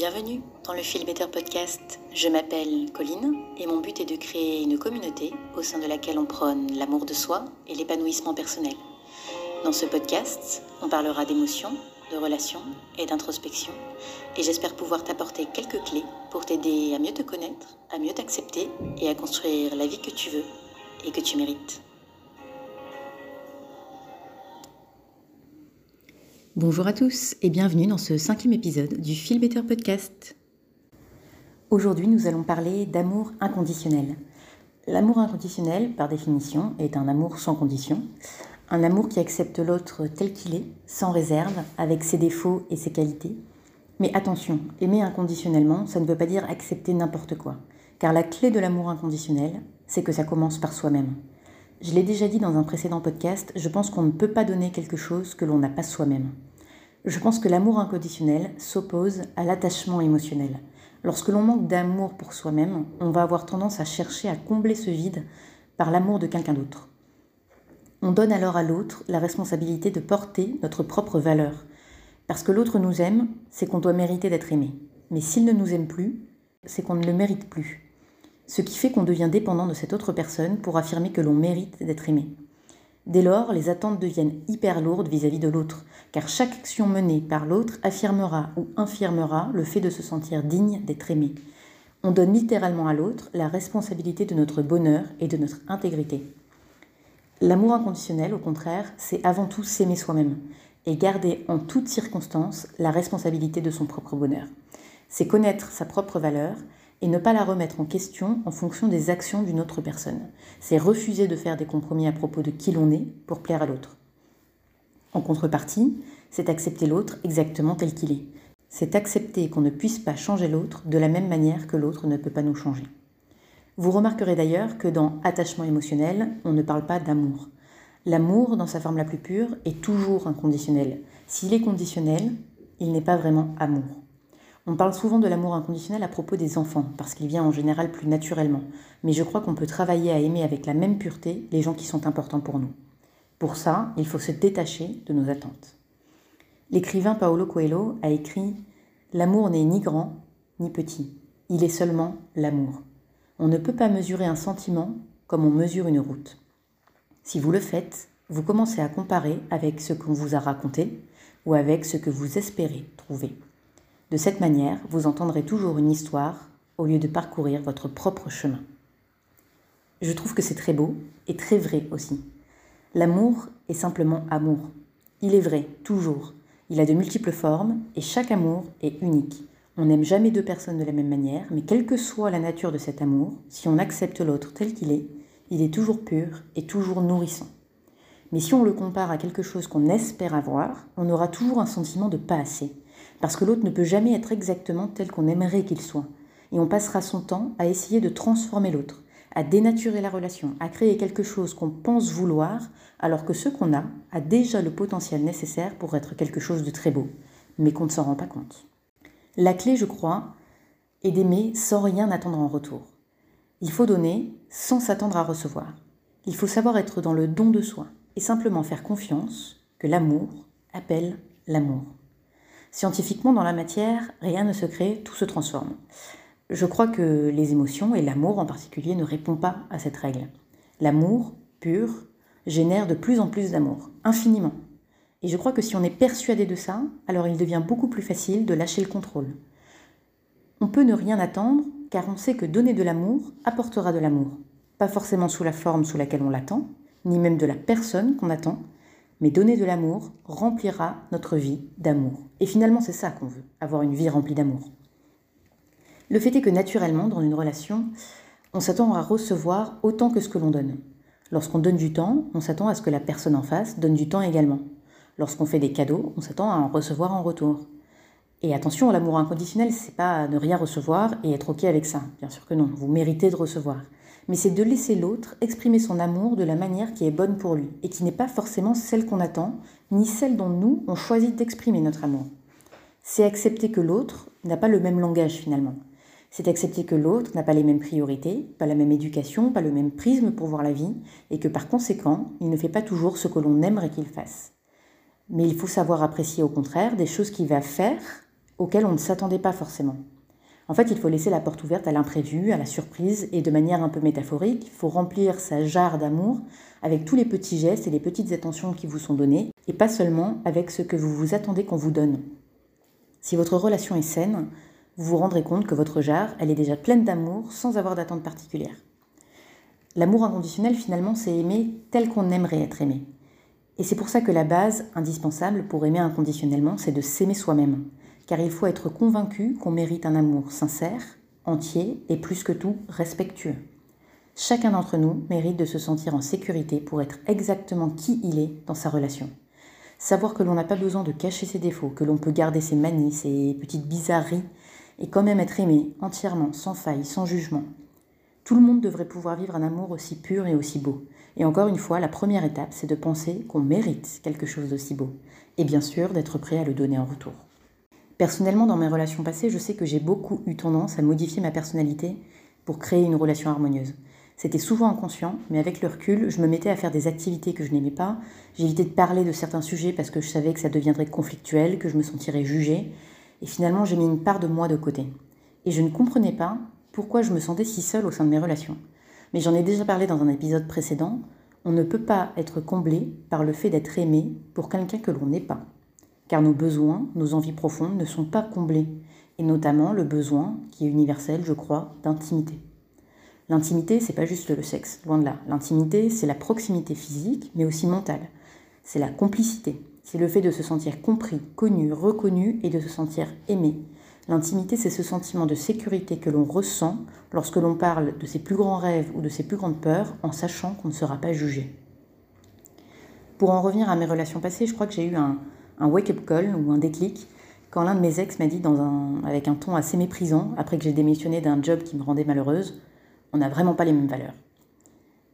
Bienvenue dans le Feel Better Podcast. Je m'appelle Colline et mon but est de créer une communauté au sein de laquelle on prône l'amour de soi et l'épanouissement personnel. Dans ce podcast, on parlera d'émotions, de relations et d'introspection et j'espère pouvoir t'apporter quelques clés pour t'aider à mieux te connaître, à mieux t'accepter et à construire la vie que tu veux et que tu mérites. Bonjour à tous et bienvenue dans ce cinquième épisode du Feel Podcast. Aujourd'hui, nous allons parler d'amour inconditionnel. L'amour inconditionnel, par définition, est un amour sans condition, un amour qui accepte l'autre tel qu'il est, sans réserve, avec ses défauts et ses qualités. Mais attention, aimer inconditionnellement, ça ne veut pas dire accepter n'importe quoi, car la clé de l'amour inconditionnel, c'est que ça commence par soi-même. Je l'ai déjà dit dans un précédent podcast, je pense qu'on ne peut pas donner quelque chose que l'on n'a pas soi-même. Je pense que l'amour inconditionnel s'oppose à l'attachement émotionnel. Lorsque l'on manque d'amour pour soi-même, on va avoir tendance à chercher à combler ce vide par l'amour de quelqu'un d'autre. On donne alors à l'autre la responsabilité de porter notre propre valeur. Parce que l'autre nous aime, c'est qu'on doit mériter d'être aimé. Mais s'il ne nous aime plus, c'est qu'on ne le mérite plus ce qui fait qu'on devient dépendant de cette autre personne pour affirmer que l'on mérite d'être aimé. Dès lors, les attentes deviennent hyper lourdes vis-à-vis de l'autre, car chaque action menée par l'autre affirmera ou infirmera le fait de se sentir digne d'être aimé. On donne littéralement à l'autre la responsabilité de notre bonheur et de notre intégrité. L'amour inconditionnel, au contraire, c'est avant tout s'aimer soi-même et garder en toutes circonstances la responsabilité de son propre bonheur. C'est connaître sa propre valeur et ne pas la remettre en question en fonction des actions d'une autre personne. C'est refuser de faire des compromis à propos de qui l'on est pour plaire à l'autre. En contrepartie, c'est accepter l'autre exactement tel qu'il est. C'est accepter qu'on ne puisse pas changer l'autre de la même manière que l'autre ne peut pas nous changer. Vous remarquerez d'ailleurs que dans attachement émotionnel, on ne parle pas d'amour. L'amour, dans sa forme la plus pure, est toujours inconditionnel. S'il est conditionnel, il n'est pas vraiment amour. On parle souvent de l'amour inconditionnel à propos des enfants, parce qu'il vient en général plus naturellement, mais je crois qu'on peut travailler à aimer avec la même pureté les gens qui sont importants pour nous. Pour ça, il faut se détacher de nos attentes. L'écrivain Paolo Coelho a écrit L'amour n'est ni grand ni petit, il est seulement l'amour. On ne peut pas mesurer un sentiment comme on mesure une route. Si vous le faites, vous commencez à comparer avec ce qu'on vous a raconté ou avec ce que vous espérez trouver. De cette manière, vous entendrez toujours une histoire au lieu de parcourir votre propre chemin. Je trouve que c'est très beau et très vrai aussi. L'amour est simplement amour. Il est vrai, toujours. Il a de multiples formes et chaque amour est unique. On n'aime jamais deux personnes de la même manière, mais quelle que soit la nature de cet amour, si on accepte l'autre tel qu'il est, il est toujours pur et toujours nourrissant. Mais si on le compare à quelque chose qu'on espère avoir, on aura toujours un sentiment de pas assez, parce que l'autre ne peut jamais être exactement tel qu'on aimerait qu'il soit. Et on passera son temps à essayer de transformer l'autre, à dénaturer la relation, à créer quelque chose qu'on pense vouloir, alors que ce qu'on a a déjà le potentiel nécessaire pour être quelque chose de très beau, mais qu'on ne s'en rend pas compte. La clé, je crois, est d'aimer sans rien attendre en retour. Il faut donner sans s'attendre à recevoir. Il faut savoir être dans le don de soi et simplement faire confiance que l'amour appelle l'amour. Scientifiquement, dans la matière, rien ne se crée, tout se transforme. Je crois que les émotions, et l'amour en particulier, ne répondent pas à cette règle. L'amour, pur, génère de plus en plus d'amour, infiniment. Et je crois que si on est persuadé de ça, alors il devient beaucoup plus facile de lâcher le contrôle. On peut ne rien attendre, car on sait que donner de l'amour apportera de l'amour. Pas forcément sous la forme sous laquelle on l'attend, ni même de la personne qu'on attend, mais donner de l'amour remplira notre vie d'amour. Et finalement, c'est ça qu'on veut, avoir une vie remplie d'amour. Le fait est que naturellement, dans une relation, on s'attend à recevoir autant que ce que l'on donne. Lorsqu'on donne du temps, on s'attend à ce que la personne en face donne du temps également. Lorsqu'on fait des cadeaux, on s'attend à en recevoir en retour. Et attention, l'amour inconditionnel, c'est pas ne rien recevoir et être OK avec ça. Bien sûr que non, vous méritez de recevoir mais c'est de laisser l'autre exprimer son amour de la manière qui est bonne pour lui, et qui n'est pas forcément celle qu'on attend, ni celle dont nous, on choisit d'exprimer notre amour. C'est accepter que l'autre n'a pas le même langage finalement. C'est accepter que l'autre n'a pas les mêmes priorités, pas la même éducation, pas le même prisme pour voir la vie, et que par conséquent, il ne fait pas toujours ce que l'on aimerait qu'il fasse. Mais il faut savoir apprécier au contraire des choses qu'il va faire auxquelles on ne s'attendait pas forcément. En fait, il faut laisser la porte ouverte à l'imprévu, à la surprise, et de manière un peu métaphorique, il faut remplir sa jarre d'amour avec tous les petits gestes et les petites attentions qui vous sont donnés, et pas seulement avec ce que vous vous attendez qu'on vous donne. Si votre relation est saine, vous vous rendrez compte que votre jarre, elle est déjà pleine d'amour sans avoir d'attente particulière. L'amour inconditionnel, finalement, c'est aimer tel qu'on aimerait être aimé. Et c'est pour ça que la base indispensable pour aimer inconditionnellement, c'est de s'aimer soi-même car il faut être convaincu qu'on mérite un amour sincère, entier et plus que tout respectueux. Chacun d'entre nous mérite de se sentir en sécurité pour être exactement qui il est dans sa relation. Savoir que l'on n'a pas besoin de cacher ses défauts, que l'on peut garder ses manies, ses petites bizarreries, et quand même être aimé entièrement, sans faille, sans jugement. Tout le monde devrait pouvoir vivre un amour aussi pur et aussi beau. Et encore une fois, la première étape, c'est de penser qu'on mérite quelque chose d'aussi beau. Et bien sûr, d'être prêt à le donner en retour. Personnellement, dans mes relations passées, je sais que j'ai beaucoup eu tendance à modifier ma personnalité pour créer une relation harmonieuse. C'était souvent inconscient, mais avec le recul, je me mettais à faire des activités que je n'aimais pas. J'évitais de parler de certains sujets parce que je savais que ça deviendrait conflictuel, que je me sentirais jugée. Et finalement, j'ai mis une part de moi de côté. Et je ne comprenais pas pourquoi je me sentais si seule au sein de mes relations. Mais j'en ai déjà parlé dans un épisode précédent. On ne peut pas être comblé par le fait d'être aimé pour quelqu'un que l'on n'est pas car nos besoins, nos envies profondes ne sont pas comblés, et notamment le besoin, qui est universel, je crois, d'intimité. L'intimité, c'est pas juste le sexe, loin de là. L'intimité, c'est la proximité physique, mais aussi mentale. C'est la complicité. C'est le fait de se sentir compris, connu, reconnu et de se sentir aimé. L'intimité, c'est ce sentiment de sécurité que l'on ressent lorsque l'on parle de ses plus grands rêves ou de ses plus grandes peurs en sachant qu'on ne sera pas jugé. Pour en revenir à mes relations passées, je crois que j'ai eu un, un wake-up call ou un déclic quand l'un de mes ex m'a dit avec un ton assez méprisant, après que j'ai démissionné d'un job qui me rendait malheureuse, on n'a vraiment pas les mêmes valeurs.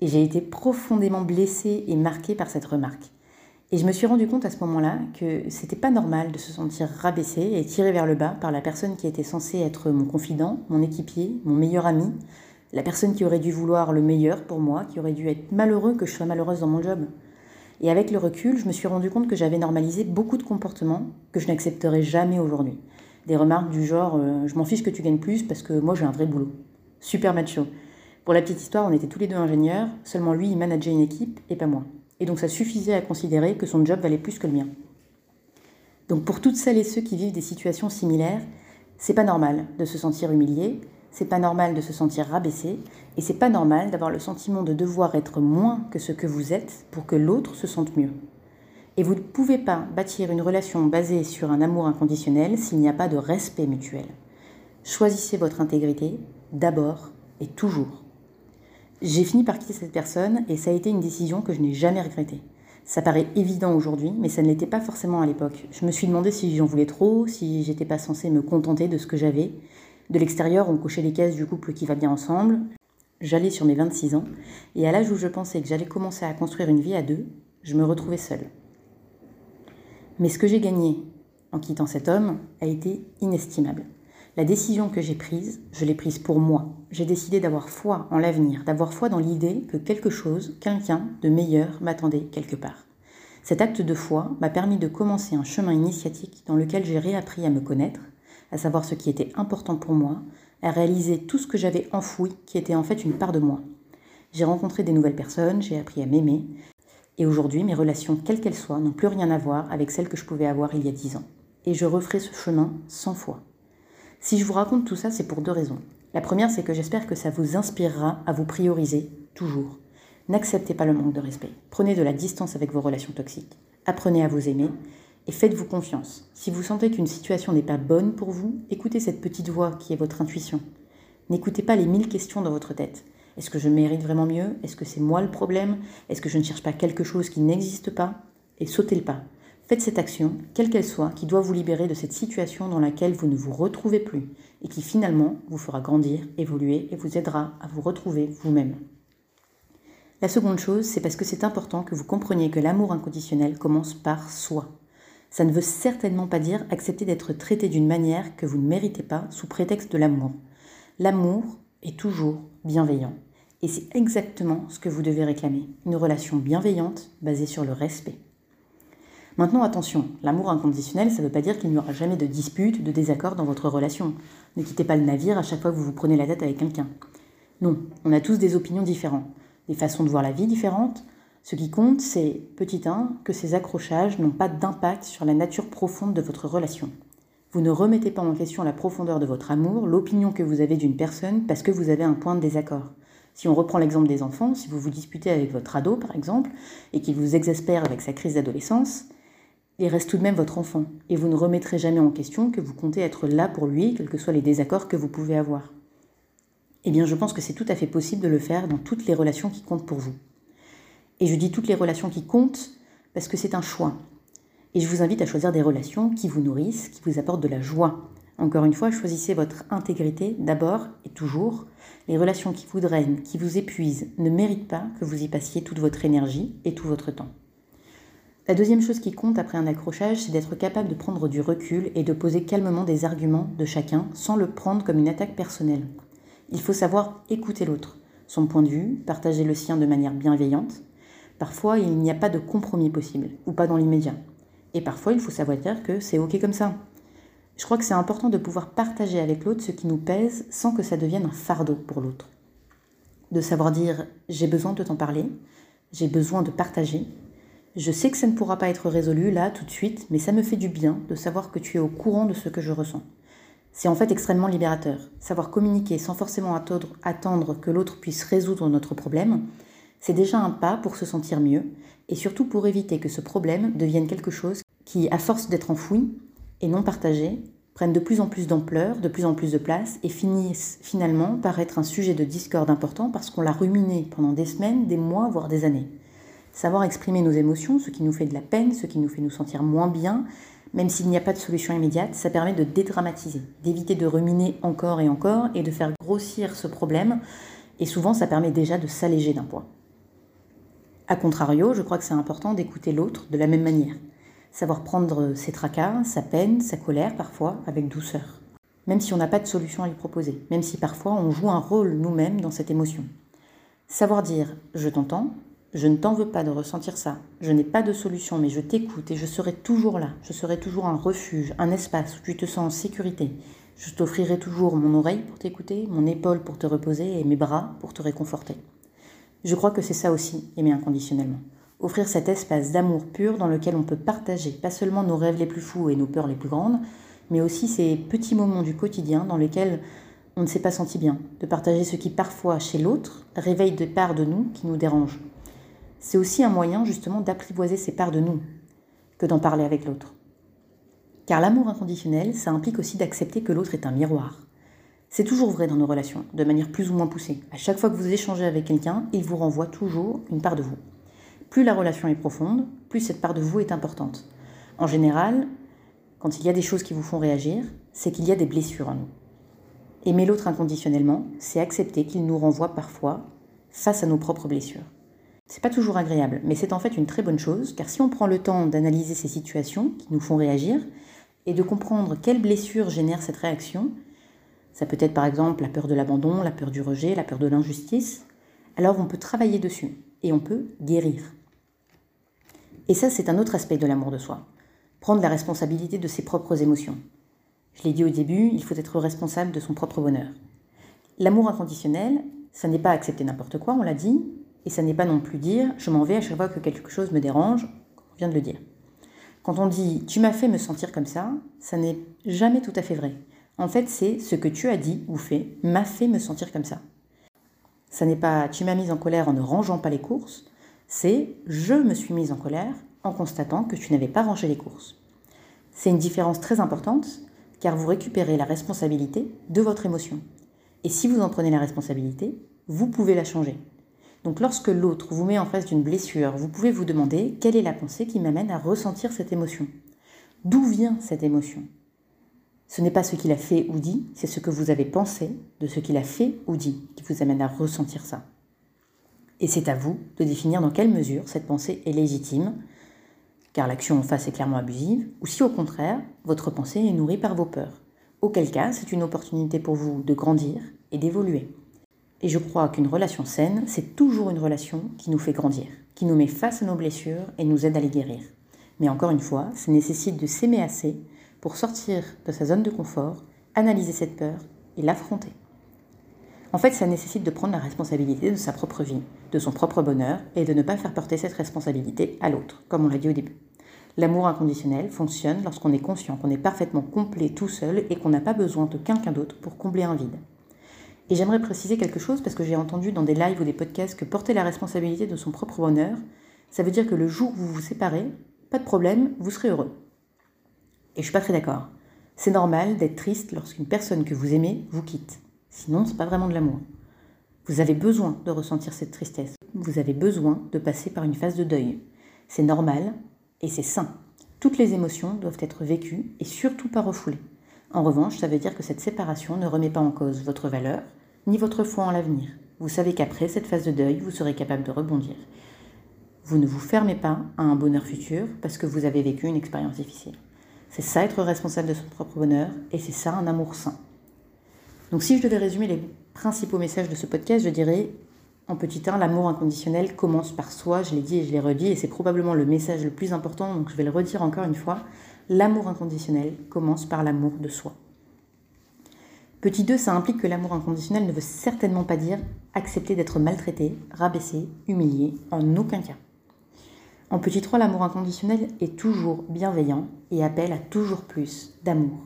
Et j'ai été profondément blessée et marquée par cette remarque. Et je me suis rendu compte à ce moment-là que c'était pas normal de se sentir rabaissé et tiré vers le bas par la personne qui était censée être mon confident, mon équipier, mon meilleur ami, la personne qui aurait dû vouloir le meilleur pour moi, qui aurait dû être malheureux que je sois malheureuse dans mon job. Et avec le recul, je me suis rendu compte que j'avais normalisé beaucoup de comportements que je n'accepterais jamais aujourd'hui. Des remarques du genre euh, Je m'en fiche que tu gagnes plus parce que moi j'ai un vrai boulot. Super macho. Pour la petite histoire, on était tous les deux ingénieurs, seulement lui il manageait une équipe et pas moi. Et donc ça suffisait à considérer que son job valait plus que le mien. Donc pour toutes celles et ceux qui vivent des situations similaires, c'est pas normal de se sentir humilié, c'est pas normal de se sentir rabaissé et c'est pas normal d'avoir le sentiment de devoir être moins que ce que vous êtes pour que l'autre se sente mieux. Et vous ne pouvez pas bâtir une relation basée sur un amour inconditionnel s'il n'y a pas de respect mutuel. Choisissez votre intégrité d'abord et toujours. J'ai fini par quitter cette personne et ça a été une décision que je n'ai jamais regrettée. Ça paraît évident aujourd'hui, mais ça ne l'était pas forcément à l'époque. Je me suis demandé si j'en voulais trop, si j'étais pas censée me contenter de ce que j'avais, de l'extérieur, on cochait les cases du couple qui va bien ensemble. J'allais sur mes 26 ans, et à l'âge où je pensais que j'allais commencer à construire une vie à deux, je me retrouvais seule. Mais ce que j'ai gagné en quittant cet homme a été inestimable. La décision que j'ai prise, je l'ai prise pour moi. J'ai décidé d'avoir foi en l'avenir, d'avoir foi dans l'idée que quelque chose, quelqu'un de meilleur m'attendait quelque part. Cet acte de foi m'a permis de commencer un chemin initiatique dans lequel j'ai réappris à me connaître, à savoir ce qui était important pour moi, à réaliser tout ce que j'avais enfoui, qui était en fait une part de moi. J'ai rencontré des nouvelles personnes, j'ai appris à m'aimer, et aujourd'hui, mes relations, quelles qu'elles soient, n'ont plus rien à voir avec celles que je pouvais avoir il y a dix ans. Et je referai ce chemin cent fois. Si je vous raconte tout ça, c'est pour deux raisons. La première, c'est que j'espère que ça vous inspirera à vous prioriser toujours. N'acceptez pas le manque de respect. Prenez de la distance avec vos relations toxiques. Apprenez à vous aimer et faites-vous confiance. Si vous sentez qu'une situation n'est pas bonne pour vous, écoutez cette petite voix qui est votre intuition. N'écoutez pas les mille questions dans votre tête. Est-ce que je mérite vraiment mieux? Est-ce que c'est moi le problème? Est-ce que je ne cherche pas quelque chose qui n'existe pas? Et sautez le pas. Faites cette action, quelle qu'elle soit, qui doit vous libérer de cette situation dans laquelle vous ne vous retrouvez plus et qui finalement vous fera grandir, évoluer et vous aidera à vous retrouver vous-même. La seconde chose, c'est parce que c'est important que vous compreniez que l'amour inconditionnel commence par soi. Ça ne veut certainement pas dire accepter d'être traité d'une manière que vous ne méritez pas sous prétexte de l'amour. L'amour est toujours bienveillant. Et c'est exactement ce que vous devez réclamer. Une relation bienveillante basée sur le respect. Maintenant, attention, l'amour inconditionnel, ça ne veut pas dire qu'il n'y aura jamais de dispute, de désaccord dans votre relation. Ne quittez pas le navire à chaque fois que vous vous prenez la tête avec quelqu'un. Non, on a tous des opinions différentes, des façons de voir la vie différentes. Ce qui compte, c'est, petit 1, que ces accrochages n'ont pas d'impact sur la nature profonde de votre relation. Vous ne remettez pas en question la profondeur de votre amour, l'opinion que vous avez d'une personne parce que vous avez un point de désaccord. Si on reprend l'exemple des enfants, si vous vous disputez avec votre ado par exemple, et qu'il vous exaspère avec sa crise d'adolescence, il reste tout de même votre enfant, et vous ne remettrez jamais en question que vous comptez être là pour lui, quels que soient les désaccords que vous pouvez avoir. Eh bien, je pense que c'est tout à fait possible de le faire dans toutes les relations qui comptent pour vous. Et je dis toutes les relations qui comptent parce que c'est un choix. Et je vous invite à choisir des relations qui vous nourrissent, qui vous apportent de la joie. Encore une fois, choisissez votre intégrité d'abord et toujours. Les relations qui vous drainent, qui vous épuisent, ne méritent pas que vous y passiez toute votre énergie et tout votre temps. La deuxième chose qui compte après un accrochage, c'est d'être capable de prendre du recul et de poser calmement des arguments de chacun sans le prendre comme une attaque personnelle. Il faut savoir écouter l'autre, son point de vue, partager le sien de manière bienveillante. Parfois, il n'y a pas de compromis possible, ou pas dans l'immédiat. Et parfois, il faut savoir dire que c'est OK comme ça. Je crois que c'est important de pouvoir partager avec l'autre ce qui nous pèse sans que ça devienne un fardeau pour l'autre. De savoir dire j'ai besoin de t'en parler, j'ai besoin de partager, je sais que ça ne pourra pas être résolu là tout de suite, mais ça me fait du bien de savoir que tu es au courant de ce que je ressens. C'est en fait extrêmement libérateur. Savoir communiquer sans forcément attendre, que l'autre puisse résoudre notre problème, c'est déjà un pas pour se sentir mieux et surtout pour éviter que ce problème devienne quelque chose qui, à force d'être enfoui et non partagé, prenne de plus en plus d'ampleur, de plus en plus de place et finisse finalement par être un sujet de discorde important parce qu'on l'a ruminé pendant des semaines, des mois, voire des années. Savoir exprimer nos émotions, ce qui nous fait de la peine, ce qui nous fait nous sentir moins bien, même s'il n'y a pas de solution immédiate, ça permet de dédramatiser, d'éviter de ruminer encore et encore et de faire grossir ce problème. Et souvent, ça permet déjà de s'alléger d'un poids. A contrario, je crois que c'est important d'écouter l'autre de la même manière. Savoir prendre ses tracas, sa peine, sa colère parfois avec douceur. Même si on n'a pas de solution à lui proposer, même si parfois on joue un rôle nous-mêmes dans cette émotion. Savoir dire je t'entends, je ne t'en veux pas de ressentir ça. Je n'ai pas de solution, mais je t'écoute et je serai toujours là. Je serai toujours un refuge, un espace où tu te sens en sécurité. Je t'offrirai toujours mon oreille pour t'écouter, mon épaule pour te reposer et mes bras pour te réconforter. Je crois que c'est ça aussi, aimer inconditionnellement. Offrir cet espace d'amour pur dans lequel on peut partager pas seulement nos rêves les plus fous et nos peurs les plus grandes, mais aussi ces petits moments du quotidien dans lesquels on ne s'est pas senti bien, de partager ce qui parfois chez l'autre réveille des parts de nous qui nous dérangent c'est aussi un moyen justement d'apprivoiser ces parts de nous que d'en parler avec l'autre. Car l'amour inconditionnel, ça implique aussi d'accepter que l'autre est un miroir. C'est toujours vrai dans nos relations, de manière plus ou moins poussée. À chaque fois que vous échangez avec quelqu'un, il vous renvoie toujours une part de vous. Plus la relation est profonde, plus cette part de vous est importante. En général, quand il y a des choses qui vous font réagir, c'est qu'il y a des blessures en nous. Aimer l'autre inconditionnellement, c'est accepter qu'il nous renvoie parfois face à nos propres blessures. C'est pas toujours agréable, mais c'est en fait une très bonne chose, car si on prend le temps d'analyser ces situations qui nous font réagir et de comprendre quelles blessures génèrent cette réaction, ça peut être par exemple la peur de l'abandon, la peur du rejet, la peur de l'injustice, alors on peut travailler dessus et on peut guérir. Et ça, c'est un autre aspect de l'amour de soi. Prendre la responsabilité de ses propres émotions. Je l'ai dit au début, il faut être responsable de son propre bonheur. L'amour inconditionnel, ça n'est pas accepter n'importe quoi, on l'a dit, et ça n'est pas non plus dire je m'en vais à chaque fois que quelque chose me dérange, on vient de le dire. Quand on dit tu m'as fait me sentir comme ça, ça n'est jamais tout à fait vrai. En fait, c'est ce que tu as dit ou fait m'a fait me sentir comme ça. Ça n'est pas tu m'as mise en colère en ne rangeant pas les courses, c'est je me suis mise en colère en constatant que tu n'avais pas rangé les courses. C'est une différence très importante car vous récupérez la responsabilité de votre émotion. Et si vous en prenez la responsabilité, vous pouvez la changer. Donc lorsque l'autre vous met en face d'une blessure, vous pouvez vous demander quelle est la pensée qui m'amène à ressentir cette émotion. D'où vient cette émotion? Ce n'est pas ce qu'il a fait ou dit, c'est ce que vous avez pensé de ce qu'il a fait ou dit qui vous amène à ressentir ça. Et c'est à vous de définir dans quelle mesure cette pensée est légitime, car l'action en face est clairement abusive, ou si au contraire, votre pensée est nourrie par vos peurs. Auquel cas, c'est une opportunité pour vous de grandir et d'évoluer. Et je crois qu'une relation saine, c'est toujours une relation qui nous fait grandir, qui nous met face à nos blessures et nous aide à les guérir. Mais encore une fois, ça nécessite de s'aimer assez pour sortir de sa zone de confort, analyser cette peur et l'affronter. En fait, ça nécessite de prendre la responsabilité de sa propre vie, de son propre bonheur, et de ne pas faire porter cette responsabilité à l'autre, comme on l'a dit au début. L'amour inconditionnel fonctionne lorsqu'on est conscient qu'on est parfaitement complet tout seul et qu'on n'a pas besoin de quelqu'un d'autre pour combler un vide. Et j'aimerais préciser quelque chose parce que j'ai entendu dans des lives ou des podcasts que porter la responsabilité de son propre bonheur, ça veut dire que le jour où vous vous séparez, pas de problème, vous serez heureux. Et je suis pas très d'accord. C'est normal d'être triste lorsqu'une personne que vous aimez vous quitte. Sinon, c'est pas vraiment de l'amour. Vous avez besoin de ressentir cette tristesse. Vous avez besoin de passer par une phase de deuil. C'est normal et c'est sain. Toutes les émotions doivent être vécues et surtout pas refoulées. En revanche, ça veut dire que cette séparation ne remet pas en cause votre valeur ni votre foi en l'avenir. Vous savez qu'après cette phase de deuil, vous serez capable de rebondir. Vous ne vous fermez pas à un bonheur futur parce que vous avez vécu une expérience difficile. C'est ça être responsable de son propre bonheur et c'est ça un amour sain. Donc si je devais résumer les principaux messages de ce podcast, je dirais en petit 1, l'amour inconditionnel commence par soi, je l'ai dit et je l'ai redit, et c'est probablement le message le plus important, donc je vais le redire encore une fois. L'amour inconditionnel commence par l'amour de soi. Petit 2, ça implique que l'amour inconditionnel ne veut certainement pas dire accepter d'être maltraité, rabaissé, humilié, en aucun cas. En petit 3, l'amour inconditionnel est toujours bienveillant et appelle à toujours plus d'amour.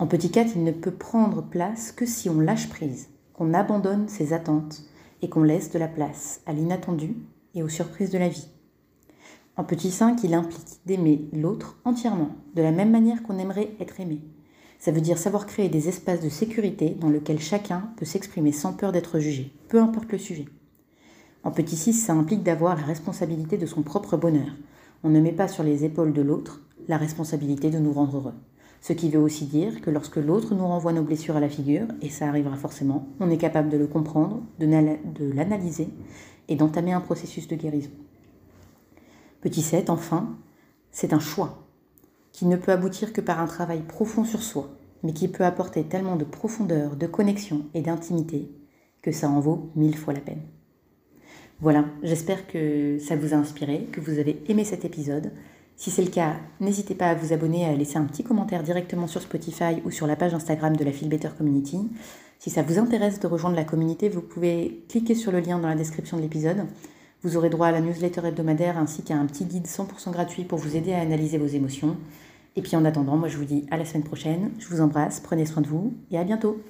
En petit 4, il ne peut prendre place que si on lâche prise, qu'on abandonne ses attentes, et qu'on laisse de la place à l'inattendu et aux surprises de la vie. En petit 5, il implique d'aimer l'autre entièrement, de la même manière qu'on aimerait être aimé. Ça veut dire savoir créer des espaces de sécurité dans lesquels chacun peut s'exprimer sans peur d'être jugé, peu importe le sujet. En petit 6, ça implique d'avoir la responsabilité de son propre bonheur. On ne met pas sur les épaules de l'autre la responsabilité de nous rendre heureux. Ce qui veut aussi dire que lorsque l'autre nous renvoie nos blessures à la figure, et ça arrivera forcément, on est capable de le comprendre, de l'analyser et d'entamer un processus de guérison. Petit 7, enfin, c'est un choix qui ne peut aboutir que par un travail profond sur soi, mais qui peut apporter tellement de profondeur, de connexion et d'intimité que ça en vaut mille fois la peine. Voilà, j'espère que ça vous a inspiré, que vous avez aimé cet épisode. Si c'est le cas, n'hésitez pas à vous abonner à laisser un petit commentaire directement sur Spotify ou sur la page Instagram de la Feel Better Community. Si ça vous intéresse de rejoindre la communauté, vous pouvez cliquer sur le lien dans la description de l'épisode. Vous aurez droit à la newsletter hebdomadaire ainsi qu'à un petit guide 100% gratuit pour vous aider à analyser vos émotions. Et puis en attendant, moi je vous dis à la semaine prochaine. Je vous embrasse, prenez soin de vous et à bientôt.